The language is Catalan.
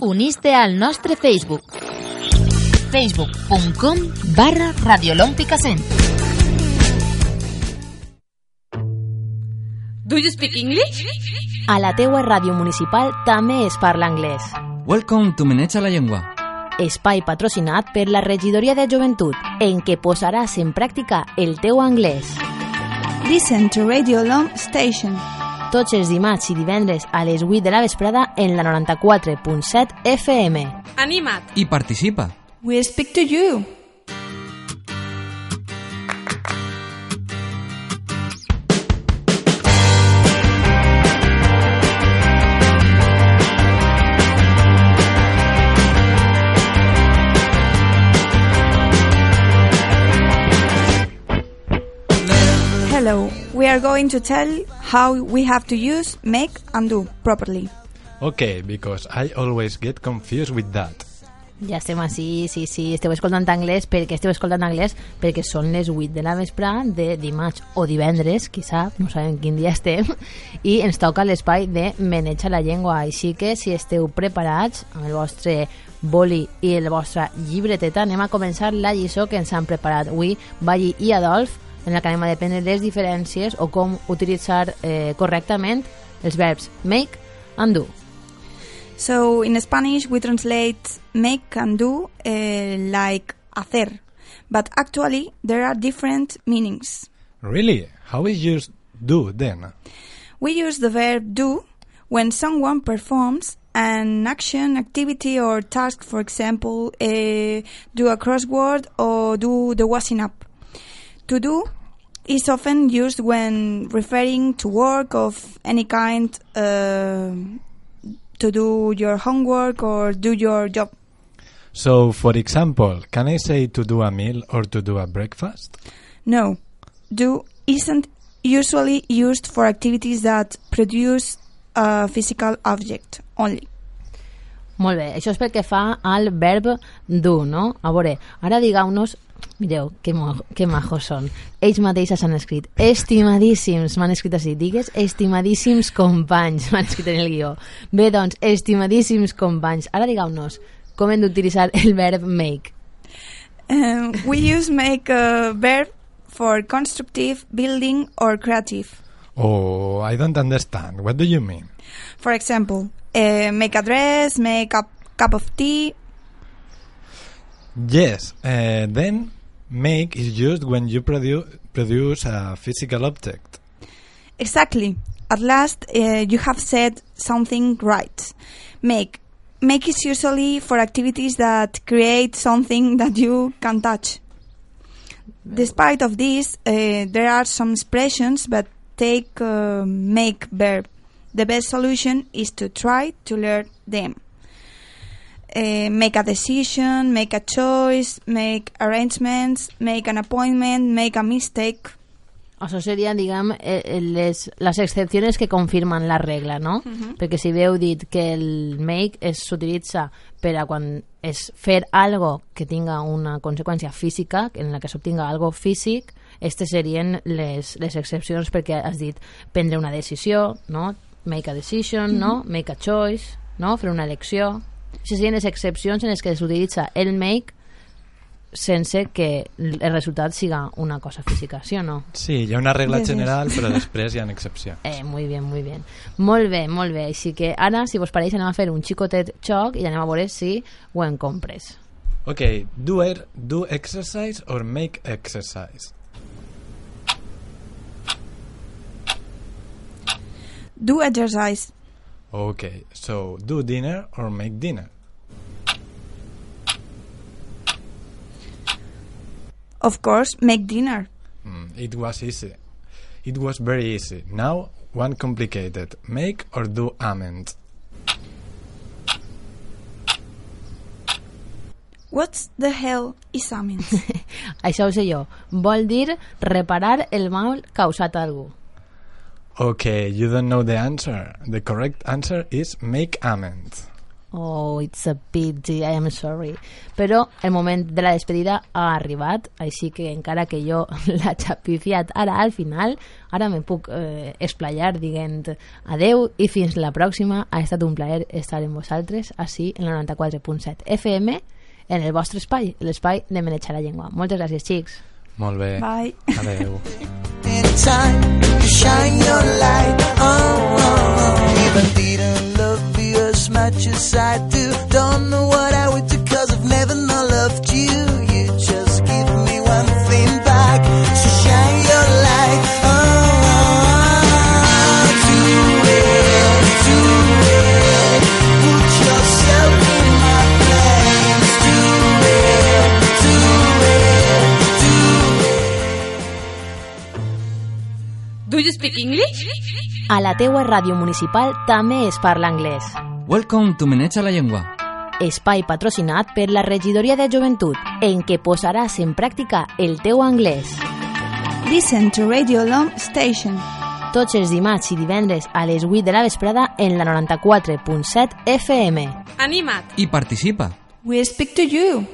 Uniste al nostre Facebook. facebook.com barra Radiolòmpica Cent. Do you speak English? A la teua ràdio municipal també es parla anglès. Welcome to Menecha la Llengua. Espai patrocinat per la Regidoria de Joventut, en què posaràs en pràctica el teu anglès. Listen to Radio Long Station. Tots els dimarts i divendres a les 8 de la vesprada en la 94.7 FM. Anima't! I participa. We speak to you. Are going to tell how we have to use make and do properly. Okay, because I always get confused with that. Ja estem així, sí, sí, esteu escoltant anglès perquè esteu escoltant anglès perquè són les 8 de la vespre de dimarts o divendres, qui sap, no sabem quin dia estem, i ens toca l'espai de Meneja la llengua, així que si esteu preparats amb el vostre boli i el vostre llibreteta, anem a començar la lliçó que ens han preparat avui Valli i Adolf, en la que anem a dependre les diferències o com utilitzar eh, correctament els verbs make and do. So in Spanish we translate make and do uh, like hacer, but actually there are different meanings. Really? How is used do then? We use the verb do when someone performs an action, activity, or task, for example, uh, do a crossword or do the washing up. To do is often used when referring to work of any kind, uh, to do your homework or do your job. So, for example, can I say to do a meal or to do a breakfast? No, do isn't usually used for activities that produce a physical object only. Molt bé, això és pel que fa al verb do, no? A veure, ara digueu-nos Mireu, que, mo que majos són. Ells mateixos han escrit estimadíssims, m'han escrit així. Digues estimadíssims companys, m'han escrit en el guió. Bé, doncs, estimadíssims companys. Ara digueu-nos, com hem d'utilitzar el verb make? Um, we use make a verb for constructive, building, or creative. Oh, I don't understand. What do you mean? For example, uh, make a dress, make a cup of tea. Yes, uh, then make is used when you produ produce a physical object. Exactly. At last, uh, you have said something right. Make. Make is usually for activities that create something that you can touch. Despite of this, uh, there are some expressions that take uh, make verb. The best solution is to try to learn them. Uh, make a decision, make a choice, make arrangements, make an appointment, make a mistake. Això serien, diguem, eh, eh, les, les excepcions que confirmen la regla, no? Uh -huh. Perquè si veu dit que el make s'utilitza per a quan és fer algo que tinga una conseqüència física, en la que s'obtinga algo físic, aquestes serien les, les excepcions perquè has dit prendre una decisió, no? Make a decision, uh -huh. no? Make a choice, no? Fer una elecció. Aquestes serien les excepcions en les que s'utilitza el make sense que el resultat siga una cosa física, ¿sí o no? Sí, hi ha una regla general, però després hi ha excepcions. Eh, muy bien, muy bien. Molt bé, molt bé. Així que ara, si vos pareix, anem a fer un xicotet xoc i anem a veure si ho en compres. Ok, do, er, do exercise or make exercise? Do exercise. Okay, so do dinner or make dinner? Of course, make dinner. Mm, it was easy. It was very easy. Now, one complicated. Make or do amend? What the hell is amend? Això ho sé jo. Vol dir reparar el mal causat a algú. Okay, you don't know the answer. The correct answer is make amend. Oh, it's a pity, I am sorry. Però el moment de la despedida ha arribat, així que encara que jo la xapifiat ara al final, ara me puc eh, esplayar dient adeu i fins la pròxima. Ha estat un plaer estar amb vosaltres així en la 94.7 FM en el vostre espai, l'espai de Menejar la Llengua. Moltes gràcies, xics. Molt bé. Bye. Adeu. time to shine your light. Oh, oh, oh. I didn't love you as much as I do, don't know A la teua ràdio municipal també es parla anglès. Welcome to Menecha la Llengua. Espai patrocinat per la Regidoria de Joventut, en què posaràs en pràctica el teu anglès. Listen to Radio Lom Station. Tots els dimarts i divendres a les 8 de la vesprada en la 94.7 FM. Anima't! I participa. We speak to you.